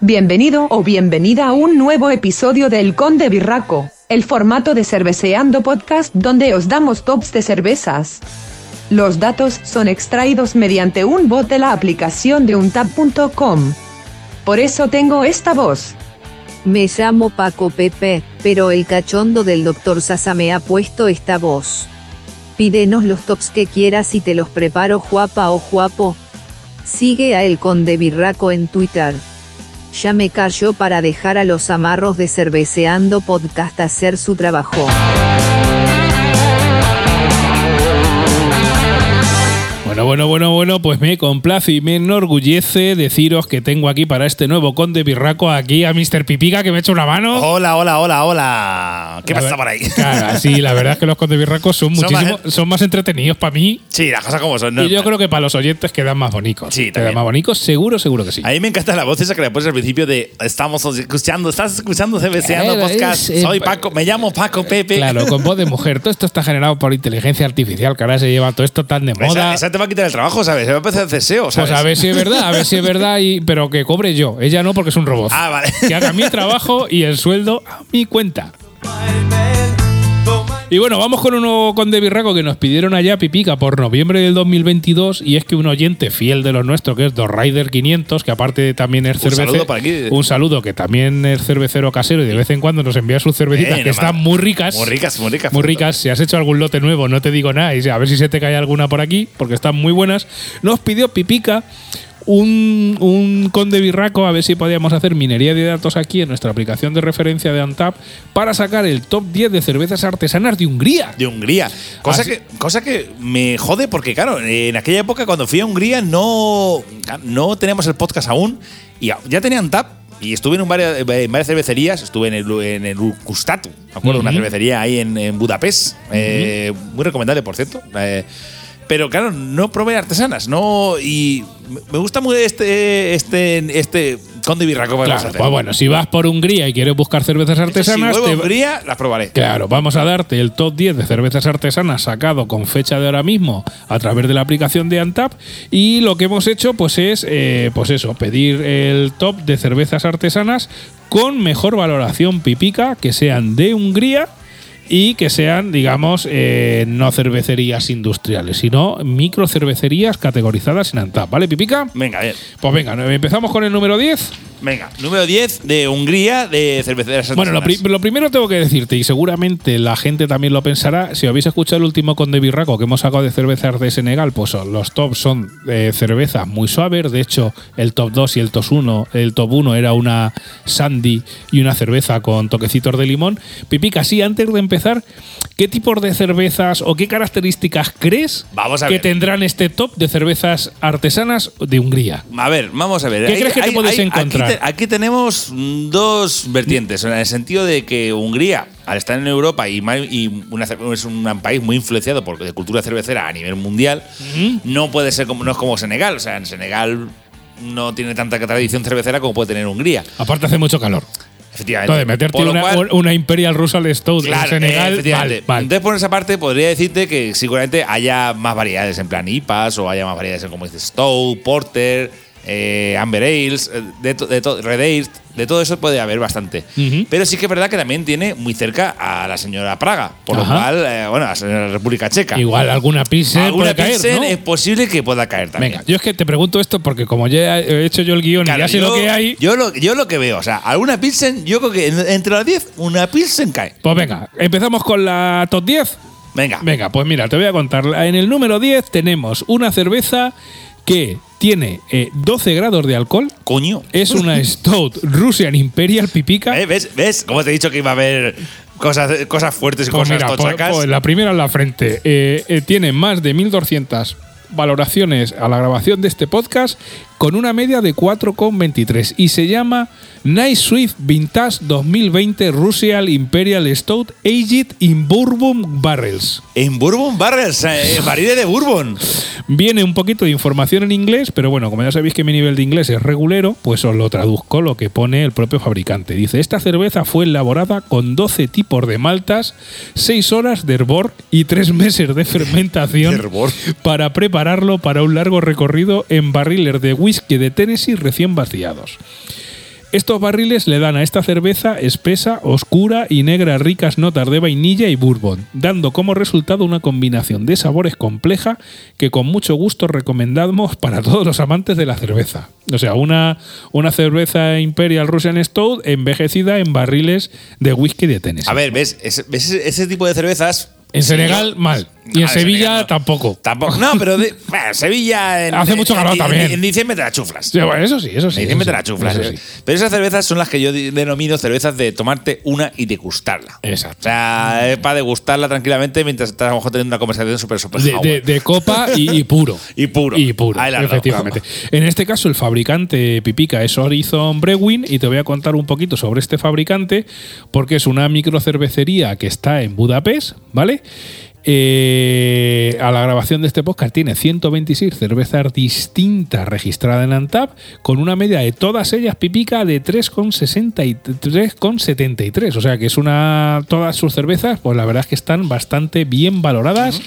Bienvenido o bienvenida a un nuevo episodio del Conde Birraco, el formato de Cerveceando Podcast donde os damos tops de cervezas. Los datos son extraídos mediante un bot de la aplicación de untap.com. Por eso tengo esta voz. Me llamo Paco Pepe, pero el cachondo del doctor Sasa me ha puesto esta voz. Pídenos los tops que quieras y te los preparo guapa o guapo. Sigue a El Conde Birraco en Twitter. Ya me cayó para dejar a los amarros de Cerveceando Podcast hacer su trabajo. Bueno, bueno, bueno, pues me complace y me enorgullece deciros que tengo aquí para este nuevo Conde Birraco aquí a Mr. Pipica que me echa una mano. Hola, hola, hola, hola. ¿Qué La pasa por ahí? Claro, sí, la verdad es que los Conde Birracos son Son muchísimo, más- son más entretenidos para mí Sí, las cosas como son. ¿no? y yo creo que para los oyentes quedan más bonitos. Sí, quedan más bonitos, seguro, seguro que sí. A mí me encanta la voz esa que le pones al principio de estamos escuchando, estás escuchando CBCando podcast. es, eh, Soy Paco, me llamo Paco Pepe. Claro, con voz de mujer. Todo esto está generado por inteligencia artificial, que ahora se lleva todo esto tan de Esa, moda. esa te va a quitar el trabajo, ¿sabes? Se va a empezar a hacer SEO, ¿sabes? Pues a ver si es verdad, a ver si es verdad, y, pero que cobre yo. Ella no, porque es un robot. Ah, vale. Que haga mi trabajo y el sueldo a mi cuenta. Y bueno, vamos con uno con de Birraco que nos pidieron allá Pipica por noviembre del 2022 y es que un oyente fiel de los nuestros que es Dos Rider 500 que aparte de también es Un cervecero saludo para aquí. un saludo que también es cervecero casero y de vez en cuando nos envía sus cervecitas Eh, que están muy ricas Muy ricas, muy ricas. muy ricas. Si has hecho algún lote nuevo, no te digo nada. Y a ver si se te cae alguna por aquí, porque están muy buenas. Nos pidió Pipica un, un conde birraco a ver si podíamos hacer minería de datos aquí en nuestra aplicación de referencia de Antap para sacar el top 10 de cervezas artesanas de Hungría. De Hungría. Cosa, Así- que, cosa que me jode porque, claro, en aquella época cuando fui a Hungría no, no teníamos el podcast aún y ya tenían tap. Y estuve en, un varias, en varias cervecerías, estuve en el, en el me acuerdo, una cervecería ahí en, en Budapest, eh, muy recomendable, por cierto. Eh, pero claro, no probé artesanas, no y me- gusta muy este este este conde birraco que vamos a Claro, pues bueno, si vas por Hungría y quieres buscar cervezas si artesanas, vuelvo a te- Hungría, las probaré. Claro, vamos a darte el top 10 de cervezas artesanas sacado con fecha de ahora mismo a través de la aplicación de Antap y lo que hemos hecho pues es eh, pues eso, pedir el top de cervezas artesanas con mejor valoración pipica que sean de Hungría y que sean, digamos, eh, no cervecerías industriales, sino microcervecerías categorizadas en Antap, ¿vale, Pipica? Venga, bien. Pues venga, empezamos con el número 10. Venga, número 10 de Hungría de cerveceras Bueno, lo, pri- artesanas. lo primero tengo que decirte, y seguramente la gente también lo pensará, si habéis escuchado el último Conde Birraco que hemos sacado de cervezas de Senegal, pues los tops son eh, cervezas muy suaves. De hecho, el top 2 y el top 1, el top 1 era una Sandy y una cerveza con toquecitos de limón. Pipica, sí, antes de empezar, ¿qué tipos de cervezas o qué características crees Vamos a que ver. tendrán este top de cervezas artesanas de Hungría? A ver, vamos a ver. ¿Qué crees que te puedes encontrar? Aquí, te- aquí tenemos dos vertientes, en el sentido de que Hungría, al estar en Europa y, una es un país muy influenciado por de cultura cervecera a nivel mundial, no puede ser como no es como Senegal. O sea, en Senegal no tiene tanta tradición cervecera como puede tener Hungría. Aparte hace mucho calor. Efectivamente. Entonces, meterte una, cual- una Imperial Russell Stout Claro, en Senegal, efectivamente. Entonces, por esa parte, podría decirte que seguramente haya más variedades, en plan IPAs, o haya más variedades en, como dices, Stout, Porter, eh, Amber Ales, eh, de, to- de to- Red Ales, de todo eso puede haber bastante. Pero sí que es verdad que también tiene muy cerca a la señora Praga, por Ajá. lo cual, eh, bueno, a la señora República Checa. Igual alguna Pilsen Alguna puede caer, es posible que pueda caer también. Venga, yo es que te pregunto esto porque como ya he hecho yo el guion Claro, y ya sé yo, lo que hay, Yo lo, yo lo que veo, o sea, alguna Pilsen, yo creo que en- entre las 10, una Pilsen cae. pues venga, empezamos con la top 10. Venga. Venga, pues mira, te voy a contar. En el número 10 tenemos una cerveza que tiene eh, 12 grados de alcohol. Coño. Es una Stout Russian Imperial Pipica. ¿Eh? ¿Ves? ¿Ves? Como te he dicho que iba a haber cosas, cosas fuertes y Pues cosas mira, pues- pues la primera en la frente. Eh, eh, tiene más de 1200 valoraciones a la grabación de este podcast con una media de 4,23 y se llama Nice Swift Vintage 2020 Russian Imperial Stout Aged in Bourbon Barrels. En Bourbon Barrels, eh, barriles de Bourbon. Viene un poquito de información en inglés, pero bueno, como ya sabéis que mi nivel de inglés es regulero, pues os lo traduzco lo que pone el propio fabricante. Dice, esta cerveza fue elaborada con 12 tipos de maltas, 6 horas de hervor y 3 meses de fermentación para prepararlo para un largo recorrido en barriles de whisky de Tennessee recién vaciados. Estos barriles le dan a esta cerveza espesa, oscura y negra ricas notas de vainilla y bourbon, dando como resultado una combinación de sabores compleja que con mucho gusto recomendamos para todos los amantes de la cerveza. O sea, una, una cerveza Imperial Russian Stout envejecida en barriles de whisky de Tennessee. A ver, ¿ves? Ese, ves ese- ese tipo de cervezas. en Senegal, mal. Y en Sevilla, no. tampoco. Tampoco. No, pero de- bueno, Sevilla. en- Hace mucho en- calor en- también. En diciembre te la chuflas. Sí, bueno, eso sí, eso sí. En diciembre te la chuflas. sí. Pero esas cervezas son las que yo denomino cervezas de tomarte una y degustarla. Exacto. O sea, es para degustarla tranquilamente mientras estás a lo mejor teniendo una conversación súper súper De, de- de copa y, y puro. Y puro. Y puro, Ahí la efectivamente. En este caso, el fabricante Pipica es Horizon Brewing y te voy a contar un poquito sobre este fabricante porque es una microcervecería que está en Budapest, ¿vale? Eh, a la grabación de este podcast tiene 126 cervezas distintas registradas en Antap con una media de todas ellas Pipica de 3,73. O sea que es una. Todas sus cervezas, pues la verdad es que están bastante bien valoradas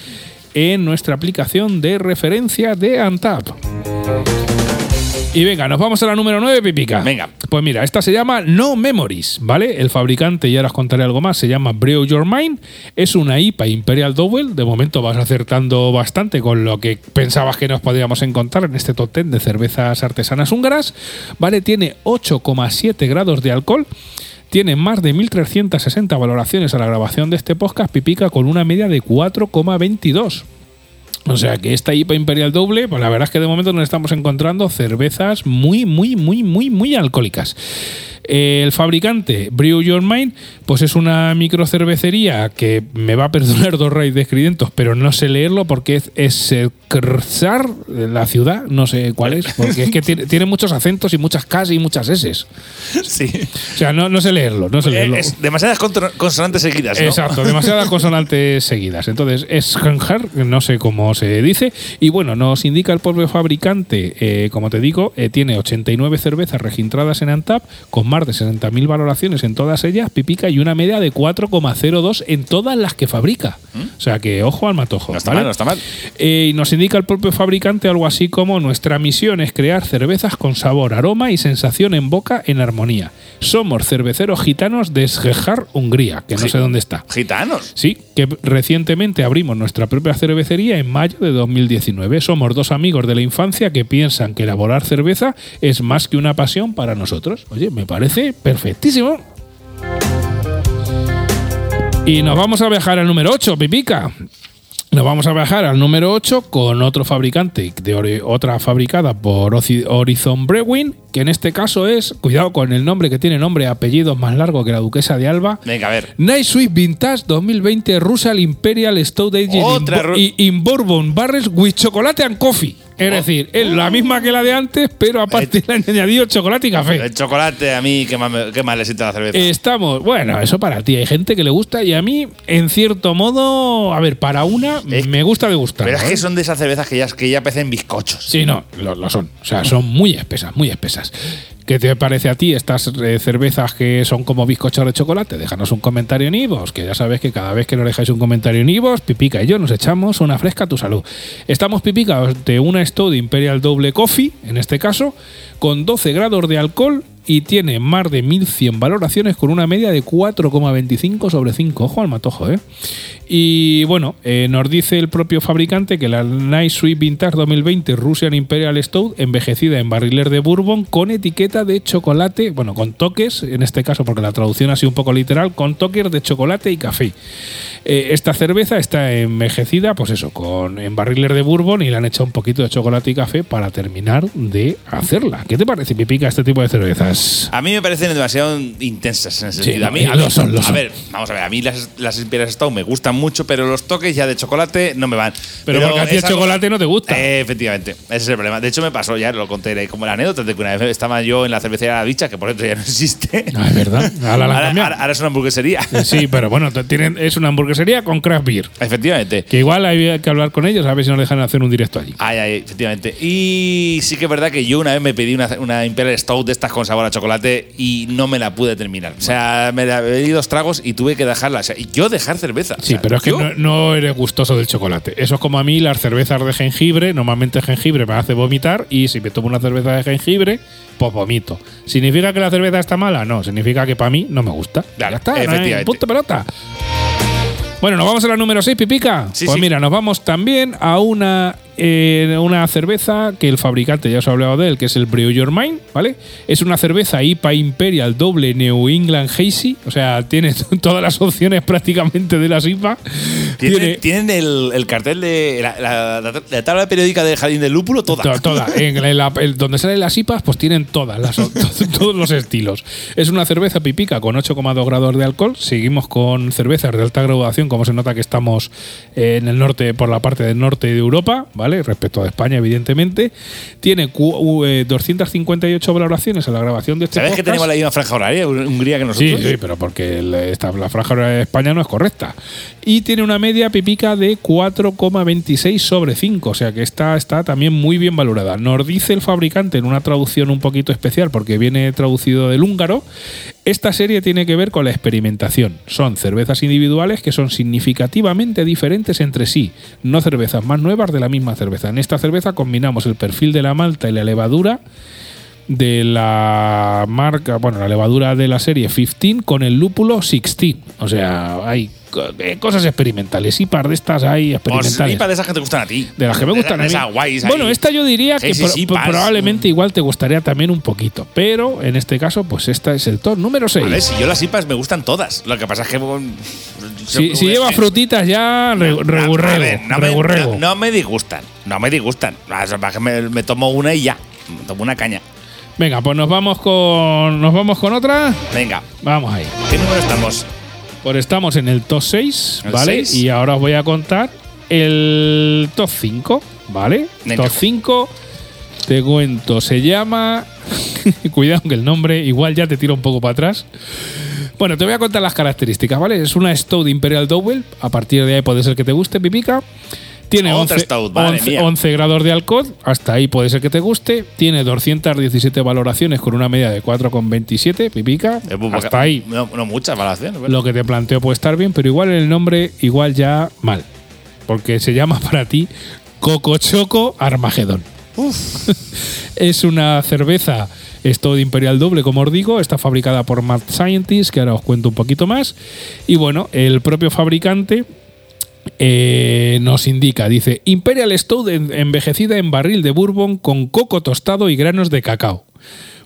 en nuestra aplicación de referencia de Antap. Y venga, nos vamos a la número 9, Pipica. Venga. Pues mira, esta se llama No Memories, ¿vale? El fabricante, y ahora os contaré algo más, se llama Brew Your Mind. Es una IPA Imperial Double. De momento vas acertando bastante con lo que pensabas que nos podíamos encontrar en este top 10 de cervezas artesanas húngaras. ¿Vale? Tiene 8,7 grados de alcohol. Tiene más de 1.360 valoraciones a la grabación de este podcast, Pipica, con una media de 4,22. O sea que esta IPA Imperial Doble, pues la verdad es que de momento nos estamos encontrando cervezas muy, muy, muy, muy, muy alcohólicas. El fabricante Brew Your Mind, pues es una microcervecería que me va a perdonar dos raíces de escridentos, pero no sé leerlo porque es, es eh, Krsar, la ciudad, no sé cuál es, porque es que tiene, tiene muchos acentos y muchas Ks y muchas S. Sí. O sea, no, no sé leerlo, no sé leerlo. Eh, Es demasiadas consonantes seguidas, ¿no? Exacto, demasiadas consonantes seguidas. Entonces, es no sé cómo se dice. Y bueno, nos indica el propio fabricante, eh, como te digo, eh, tiene 89 cervezas registradas en Antap, con más de 60.000 valoraciones en todas ellas, pipica, y una media de 4,02 en todas las que fabrica. O sea que, ojo al matojo. ¿Mm? No está ¿vale? mal, no está mal. Eh, y nos indica el propio fabricante algo así como nuestra misión es crear cervezas con sabor, aroma y sensación en boca en armonía. Somos cerveceros gitanos de Sgejar, Hungría, que no sé dónde está. Gitanos. Sí, que recientemente abrimos nuestra propia cervecería en mayo de 2019. Somos dos amigos de la infancia que piensan que elaborar cerveza es más que una pasión para nosotros. Oye, me parece perfectísimo. Y nos vamos a viajar al número 8, Pipica. Nos vamos a viajar al número 8 con otro fabricante, de otra fabricada por Horizon Brewing, que en este caso es, cuidado con el nombre que tiene nombre y apellidos más largo que la duquesa de Alba, Venga, a ver. Night Sweet Vintage 2020 Russell Imperial Stout Aged in, in Bourbon Barrels with Chocolate and Coffee. Es decir, es la misma que la de antes, pero aparte le han añadido chocolate y café. El chocolate a mí, ¿qué más, me- qué más le sienta la cerveza? Estamos, bueno, eso para ti. Hay gente que le gusta y a mí, en cierto modo, a ver, para una, Es- me gusta degustar. Pero es que son de esas cervezas que ya, que ya parecen bizcochos. Sí, no, lo, lo son. O sea, son muy espesas, muy espesas. ¿Qué te parece a ti estas eh, cervezas que son como bizcochos de chocolate? Déjanos un comentario en Ivos, que ya sabes que cada vez que nos dejáis un comentario en Ivos, Pipica y yo nos echamos una fresca a tu salud. Estamos Pipica de una Stout Imperial Double Coffee, en este caso, con 12 grados de alcohol y tiene más de 1100 valoraciones con una media de 4,25 sobre 5. Ojo al matojo, ¿eh? Y bueno, eh, nos dice el propio fabricante que la Nice Sweet Vintage 2020 Russian Imperial Stout, envejecida en barriles de bourbon, con etiqueta de chocolate, bueno, con toques, en este caso porque la traducción ha sido un poco literal, con toques de chocolate y café. Eh, esta cerveza está envejecida, pues eso, con en barriles de bourbon y le han echado un poquito de chocolate y café para terminar de hacerla. ¿Qué te parece, Pipica, este tipo de cervezas? Más. A mí me parecen demasiado intensas en ese Sí, sentido. A mí, lo a, ver, son, lo a son. ver, vamos a ver, a mí las, las Imperial Stout me gustan mucho, pero los toques ya de chocolate no me van. Pero, porque a ti el chocolate no te gusta. Eh, efectivamente, ese es el problema. De hecho, me pasó, ya lo conté como la anécdota de que una vez estaba yo en la cervecería La Dicha, que por cierto ya no existe. No, es verdad. Ahora Ahora, ahora- ahora es una hamburguesería. Eh, Sí, pero bueno, tienen, es una hamburguesería con craft beer. efectivamente. Que igual hay que hablar con ellos a ver si nos dejan hacer un directo allí. Ay, ay, efectivamente. Y sí que es verdad que yo una vez me pedí una, una Imperial Stout de estas con sabor a chocolate y no me la pude terminar. O sea, me la bebí dos tragos y tuve que dejarla. O sea, y yo dejar cerveza. O Sí, sea, pero es que no, no eres gustoso del chocolate. Eso es como a mí las cervezas de jengibre. Normalmente el jengibre me hace vomitar y si me tomo una cerveza de jengibre, pues vomito. ¿Significa que la cerveza está mala? No, significa que para mí no me gusta. Claro, ya está, no efectivamente. punto pelota. Bueno, nos vamos a la número 6, Pipica. Sí, pues sí. mira, nos vamos también a una, eh, una cerveza que el fabricante, ya os he hablado de él, que es el Brew Your Mind, ¿vale? Es una cerveza IPA Imperial doble New England Hazy, o sea, tiene todas las opciones prácticamente de las IPA. ¿Tienen, tienen el, el cartel de la, la- la- la tabla periódica del jardín del lúpulo toda. To- toda. En el- donde salen las IPAs, pues tienen todas las, to- todos los estilos. Es una cerveza pipica con 8,2 grados de alcohol. Seguimos con cervezas de alta graduación, como se nota que estamos en el norte, por la parte del norte de Europa, ¿vale? Respecto a España, evidentemente. Tiene cu- u- eh, 258 valoraciones a la grabación de este ¿Sabes que tenemos la misma franja horaria Hungría que Sí, nosotros? sí, pero porque esta- la franja horaria de España no es correcta. Y tiene una media pipica de 4,26 sobre 5, o sea que está, está también muy bien valorada. Nos dice el fabricante en una traducción un poquito especial, porque viene traducido del húngaro, esta serie tiene que ver con la experimentación. Son cervezas individuales que son significativamente diferentes entre sí, no cervezas más nuevas de la misma cerveza. En esta cerveza combinamos el perfil de la malta y la levadura de la marca, bueno, la levadura de la serie 15 con el lúpulo 16. O sea, hay cosas experimentales. Y par de estas hay Pues, experimentales. y para de esas que te gustan a ti. de las que me gustan a mí. guays Bueno, ahí. esta yo diría que Sí, sí, pro- probablemente igual te gustaría también un poquito. Pero en este caso, pues esta es el top número 6. Vale, si yo las IPAs me gustan todas. Lo que pasa es que. Si, lleva frutitas ya, No, regurrego, no, no- no me disgustan. No me disgustan. Me tomo una y ya. Me tomo una caña. Venga, pues nos vamos con nos vamos con otra. Venga, Vamos ahí. ¿qué número estamos? Pues estamos en el top 6, ¿El ¿vale? Y ahora os voy a contar el top 5, ¿vale? Venga. Top 5, te cuento, se llama. Cuidado que el nombre igual ya te tira un poco para atrás. Bueno, te voy a contar las características, ¿vale? Es una Stout Imperial Double. A partir de ahí puede ser que te guste, Pipica. Tiene Otra 11, Stout, madre 11 mía. 11 grados de alcohol. Hasta ahí puede ser que te guste. Tiene 217 valoraciones con una media de 4,27, Pipica. Eh, pues, Hasta ahí No, no muchas valoraciones. lo que te planteo puede estar bien, pero igual el nombre igual ya mal. Porque se llama para ti Coco Choco Armagedón. es una cerveza esto de Imperial Doble, como os digo, está fabricada por Mad Scientist, que ahora os cuento un poquito más. Y bueno, el propio fabricante eh, nos indica, dice, Imperial Stout en- envejecida en barril de bourbon con coco tostado y granos de cacao.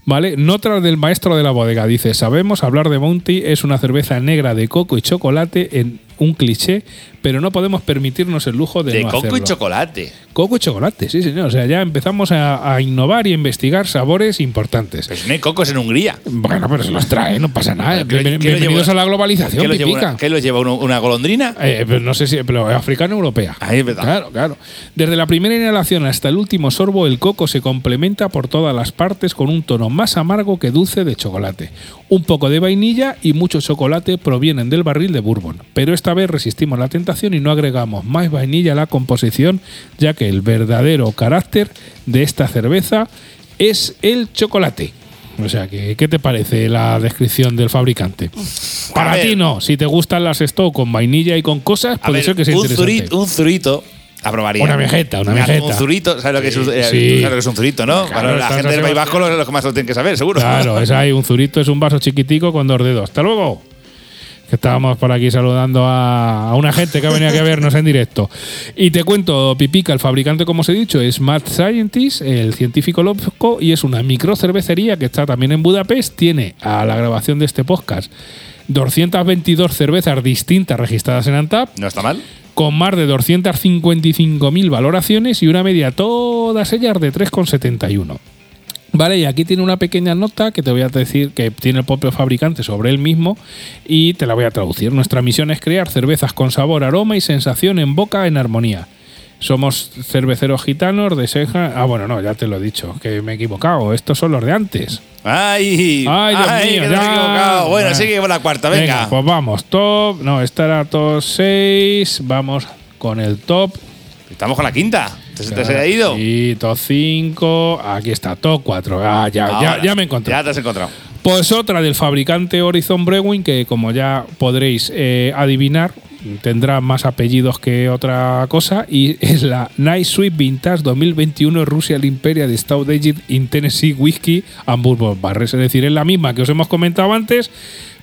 ¿Vale? Nota del maestro de la bodega. Dice, sabemos hablar de Bounty es una cerveza negra de coco y chocolate en un cliché, pero no podemos permitirnos el lujo de, De no coco y hacerlo". chocolate. Coco y chocolate, sí, señor. O sea, ya empezamos a, a innovar y a investigar sabores importantes. Pues no hay cocos en Hungría. Bueno, pero se los trae, no pasa nada. ¿Qué lo- Bien- qué bienvenidos a la globalización, ¿Qué lo lleva, una, qué lleva uno- una golondrina? Eh, no sé si, pero africana o europea. Ahí es verdad. Claro, claro. Desde la primera inhalación hasta el último sorbo, el coco se complementa por todas las partes con un tono más amargo que dulce de chocolate. Un poco de vainilla y mucho chocolate provienen del barril de bourbon. Pero esta vez resistimos la tentación y no agregamos más vainilla a la composición, ya que el verdadero carácter de esta cerveza es el chocolate. O sea, que, ¿qué te parece la descripción del fabricante? Para ver. ti no. Si te gustan las Stock con vainilla y con cosas, puede ver, ser que sea un, interesante. zurito, un zurito aprobaría. Una vejeta, una Un vejeta. zurito, ¿sabes lo que es un, Sí, eh, sí. sabes lo que es un zurito, no? Claro, Bueno, la gente del País Vasco lo, lo que más lo tienen que saber, seguro. Claro, es ahí, un zurito es un vaso chiquitico con dos dedos. ¡Hasta luego! Que estábamos por aquí saludando a, a una gente que ha venido aquí a vernos en directo. Y te cuento, Pipica, el fabricante, como os he dicho, es Mad Scientist, el científico loco, y es una microcervecería que está también en Budapest. Tiene, a la grabación de este podcast, 222 cervezas distintas registradas en Antap No está mal. con más de 255.000 valoraciones y una media todas ellas de 3,71. Vale, y aquí tiene una pequeña nota que te voy a decir que tiene el propio fabricante sobre él mismo y te la voy a traducir. Nuestra misión es crear cervezas con sabor, aroma y sensación en boca en armonía. Somos cerveceros gitanos de Seja. Ah, bueno, no, ya te lo he dicho, que me he equivocado. Estos son los de antes. ¡Ay! Ay, Dios mío, que te equivocado. Bueno, Bueno. sigue por la cuarta, venga. pues vamos, top. No, esta era top 6. Vamos con el top. Estamos con la quinta. ¿Te, se ha ido? Y top 5. Aquí está, top 4. Ah, ya, ya, Ahora, ya me encontré. Ya te has encontrado. Pues otra del fabricante Horizon Brewing, que como ya podréis eh, adivinar, tendrá más apellidos que otra cosa, y es la Night Sweet Vintage 2021 Russian Imperial Stout Aged in Tennessee Whiskey and Bourbon Barrels. Es decir, es la misma que os hemos comentado antes,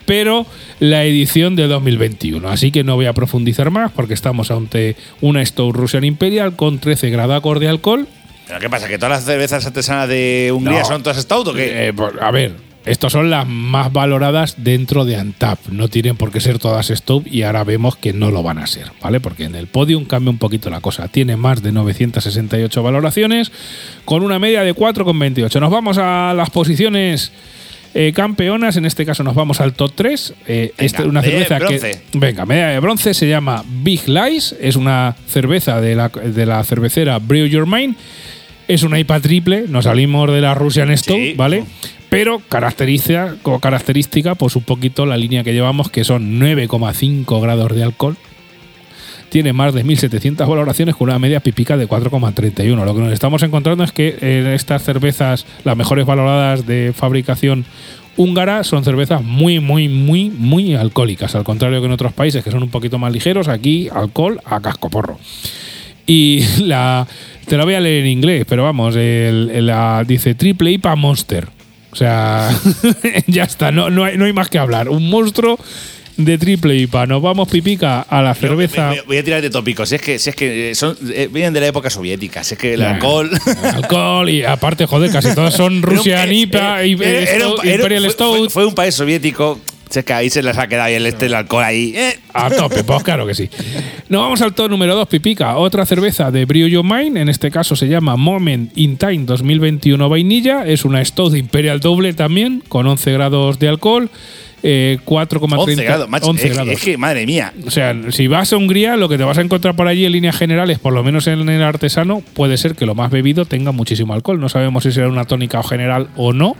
pero la edición de 2021. Así que no voy a profundizar más porque estamos ante una Stout Russian Imperial con 13 grados de alcohol. ¿Pero qué pasa? ¿Que todas las cervezas artesanas de Hungría No. son todas stout o qué? Eh, pues, a ver, estas son las más valoradas dentro de Antap. No tienen por qué ser todas Stout y ahora vemos que no lo van a ser, ¿vale? Porque en el podium cambia un poquito la cosa. Tiene más de 968 valoraciones con una media de 4,28. Nos vamos a las posiciones eh, campeonas. En este caso nos vamos al top 3. Eh, Venga, esta es una cerveza que. Venga, medalla de bronce se llama Big Lies. Es una cerveza de la, de la cervecera Brew Your Mind. Es una IPA triple, nos salimos de la Russian Stout, Sí. ¿vale? Pero caracteriza, como característica, pues un poquito la línea que llevamos, que son 9,5 grados de alcohol. Tiene más de 1.700 valoraciones con una media pipica de 4,31. Lo que nos estamos encontrando es que en estas cervezas, las mejores valoradas de fabricación húngara, son cervezas muy, muy, muy, muy alcohólicas. Al contrario que en otros países que son un poquito más ligeros, aquí alcohol a cascoporro. Y la. Te la voy a leer en inglés, pero vamos, la, dice Triple IPA Monster. O sea, ya está, no, no, no hay más que hablar. Un monstruo de Triple IPA. Nos vamos, pipica, a la cerveza. Voy, a tirar de tópicos. Si es que, si es que eh, son, eh, vienen de la época soviética. Si es que el Nah. alcohol. Alcohol y aparte, joder, casi todos son Rusia, Era un- IPA, Imperial Stout. Fue, un país soviético. Si es que ahí se les ha quedado el, este, el alcohol ahí. eh. A tope, pues claro que sí. Nos vamos al top número 2, Pipica. Otra cerveza de Brew Your Mind. En este caso se llama Moment in Time 2021 Vainilla. Es una Stout Imperial doble también, con 11 grados de alcohol. Eh, 4,30 11 grados, macho. 11 es, que- grados. es que, madre mía. O sea, si vas a Hungría, lo que te vas a encontrar por allí en líneas generales, por lo menos en el artesano, puede ser que lo más bebido tenga muchísimo alcohol. No sabemos si será una tónica o general o no.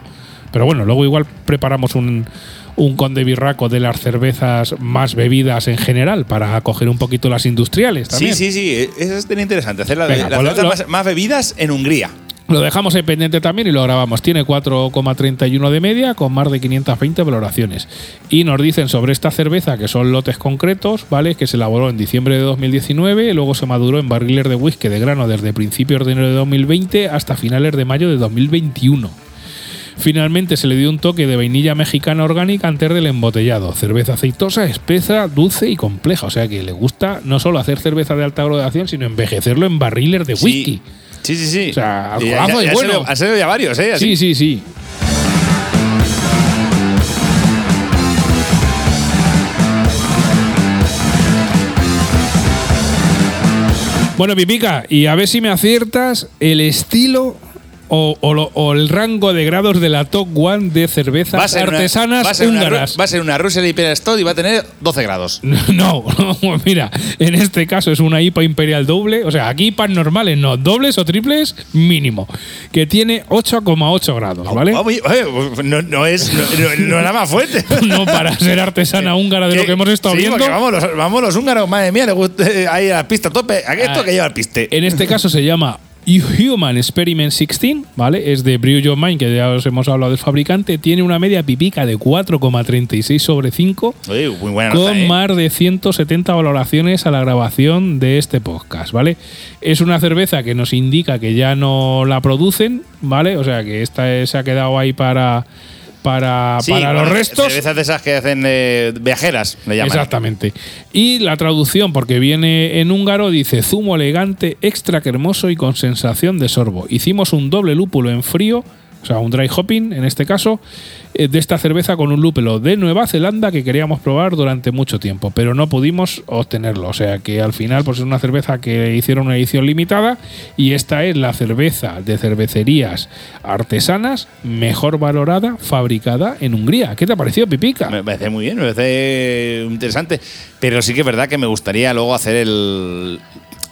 Pero bueno, luego igual preparamos un, un conde birraco de las cervezas más bebidas en general para coger un poquito las industriales también. Sí, sí, sí. eh, Eso es interesante. Hacer la- Venga, las pues lo- cervezas lo- más, más bebidas en Hungría. Lo dejamos ahí pendiente también y lo grabamos. Tiene 4,31 de media con más de 520 valoraciones. Y nos dicen sobre esta cerveza que son lotes concretos, ¿vale? Que se elaboró en diciembre de 2019, luego se maduró en barriles de whisky de grano desde principios de enero de 2020 hasta finales de mayo de 2021. Finalmente se le dio un toque de vainilla mexicana orgánica antes del embotellado. Cerveza aceitosa, espesa, dulce y compleja. O sea que le gusta no solo hacer cerveza de alta graduación, sino envejecerlo en barriles de whisky. Sí, sí, sí. O sea, Y alcoholazo y han bueno. Han salido ya varios, ¿eh? Así. Sí, sí, sí. Bueno, Pipica, y a ver si me aciertas el estilo o, o lo- o el rango de grados de la top one de cervezas una- artesanas va a ser una, húngaras. va a ser una Russian Imperial Stout y va a tener 12 grados. No, no, mira, en este caso es una IPA imperial doble, o sea, aquí IPAs normales, no, dobles o triples mínimo, que tiene 8,8 grados, ¿vale? Oh, no, no es, no, no- más fuerte. No para ser artesana húngara de lo que hemos estado sí, viendo. vamos los, vamos los húngaros, madre mía, le gusta eh, ahí a la pista tope. ¿A qué esto Ah, que lleva el piste? En este caso se llama Human Experiment 16, ¿vale? Es de Brew Your Mind, que ya os hemos hablado del fabricante. Tiene una media pipica de 4,36 sobre 5, Oye, muy buena nota, con ¿eh? más de 170 valoraciones a la grabación de este podcast, ¿vale? Es una cerveza que nos indica que ya no la producen, ¿vale? O sea que esta se ha quedado ahí para, para, Sí, para los restos. Cervezas de esas que hacen eh, viajeras, le llaman. Exactamente. Y la traducción, porque viene en húngaro, dice zumo elegante, extra cremoso y con sensación de sorbo. Hicimos un doble lúpulo en frío o sea, un dry hopping en este caso, eh, de esta cerveza con un lúpulo de Nueva Zelanda que queríamos probar durante mucho tiempo, pero no pudimos obtenerlo. O sea que al final pues es una cerveza que hicieron una edición limitada y esta es la cerveza de cervecerías artesanas mejor valorada, fabricada en Hungría. ¿Qué te ha parecido, Pipica? Me parece muy bien, me parece interesante. Pero sí que es verdad que me gustaría luego hacer el.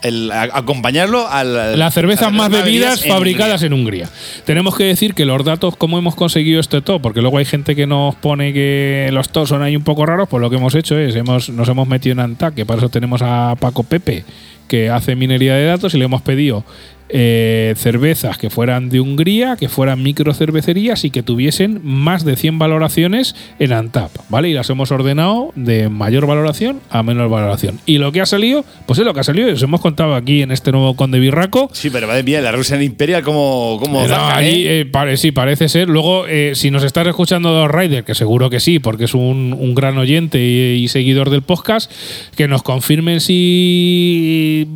El a- acompañarlo al. Las cervezas más bebidas en fabricadas en Hungría. Tenemos que decir que los datos, cómo hemos conseguido este top, porque luego hay gente que nos pone que los tops son ahí un poco raros, pues lo que hemos hecho es, hemos, nos hemos metido en ANTAC, que para eso tenemos a Paco Pepe, que hace minería de datos, y le hemos pedido eh, cervezas que fueran de Hungría, que fueran microcervecerías y que tuviesen más de 100 valoraciones en ANTAP, ¿vale? Y las hemos ordenado de mayor valoración a menor valoración. Y lo que ha salido, pues es lo que ha salido, y os hemos contado aquí en este nuevo Conde Birraco. Sí, pero madre mía, la Russian Imperial, como. como No, zarca, allí, ¿eh? eh, pare- sí, parece ser. Luego, eh, si nos estás escuchando Dos Rider, que seguro que sí, porque es un, un gran oyente y, y seguidor del podcast, que nos confirmen si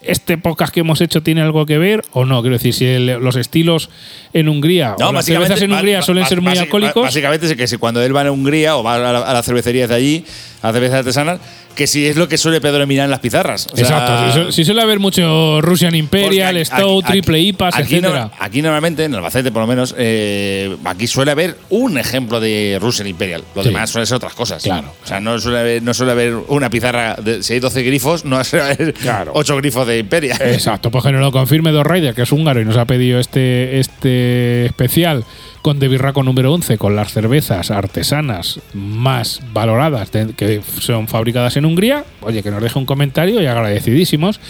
este podcast que hemos hecho tiene algo que ver o no. Quiero decir, si el- los estilos en Hungría o las cervezas en Hungría suelen ser muy alcohólicos. Básicamente es que si cuando él va a Hungría o va a, la- a las cervecerías de allí, a cervezas artesanas, que si es lo que suele predominar en las pizarras. O sea, Exacto. Si, su- si suele haber mucho Russian Imperial, aquí- Stout, aquí- Triple IPAs, aquí, etcétera. no- aquí normalmente, en Albacete por lo menos, eh, aquí suele haber un ejemplo de Russian Imperial. Lo Sí. demás suele ser otras cosas. Claro. O sea, no suele haber, no suele haber una pizarra. De, si hay 12 grifos, no suele haber Claro. 8 grifos de Imperial. Exacto, pues que nos lo confirme Dos Rider, que es húngaro y nos ha pedido este, este especial con De Birraco número 11, con las cervezas artesanas más valoradas de- que son fabricadas en Hungría. Oye, que nos deje un comentario y agradecidísimos.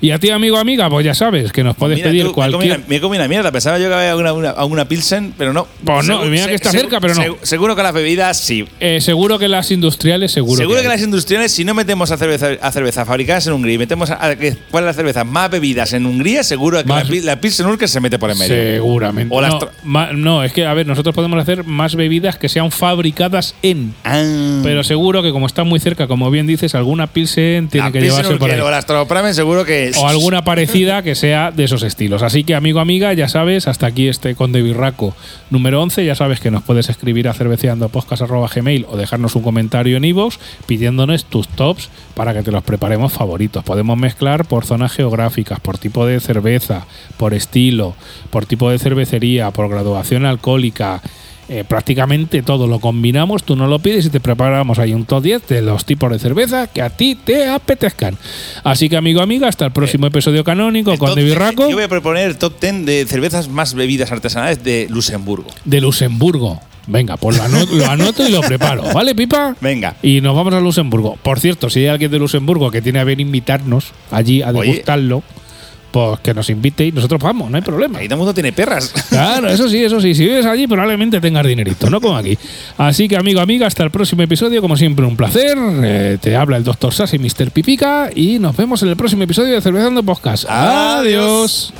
Y a ti, amigo amiga, pues ya sabes que nos puedes Mira, pedir tú, cualquier. Me he comido una mierda. Pensaba yo que había alguna, una, alguna Pilsen, pero no. Pues no, mira que está cerca, pero no. segu- Seguro que las bebidas sí. Eh, seguro que las industriales, seguro. Seguro que, las industriales, si no metemos a cerveza, a cerveza fabricadas en Hungría y metemos a, a que las cervezas más bebidas en Hungría, seguro que Más- la, la Pilsen Urquell se mete por en medio. Seguramente. O las no, no, es que, a ver, nosotros podemos hacer más bebidas que sean fabricadas en. Ah. Pero seguro que como está muy cerca, como bien dices, alguna Pilsen tiene La que Pilsen llevarse por ahí. Urquell O las Tropramen, seguro que. O alguna parecida que sea de esos estilos. Así que, amigo, amiga, ya sabes, hasta aquí este Conde Birraco número 11. Ya sabes que nos puedes escribir a cerveceandopodcast.gmail o dejarnos un comentario en iVoox pidiéndonos tus tops para que te los preparemos favoritos. Podemos mezclar por zonas geográficas, por tipo de cerveza, por estilo, por tipo de cervecería, por graduación alcohólica. Eh, prácticamente todo lo combinamos, tú nos lo pides y te preparamos ahí un top 10 de los tipos de cerveza que a ti te apetezcan. Así que, amigo, amiga, hasta el próximo episodio canónico con Entonces, Birraco Yo voy a proponer el top 10 de cervezas más bebidas artesanales de Luxemburgo. de Luxemburgo. Venga, pues lo anoto, lo anoto y lo preparo. ¿Vale, Pipa? Venga. Y nos vamos a Luxemburgo. Por cierto, si hay alguien de Luxemburgo que tiene a bien invitarnos allí a Oye. Pues que nos invite y nosotros vamos, no hay problema. Ahí todo el mundo tiene perras. Claro, eso sí, eso sí. Si vives allí, probablemente tengas dinerito, no como aquí. Así que, amigo, amiga, hasta el próximo episodio. Como siempre, un placer. Eh, te habla el Dr. Sass y Mr. Pipica. Y nos vemos en el próximo episodio de Cervezando Podcast. Adiós.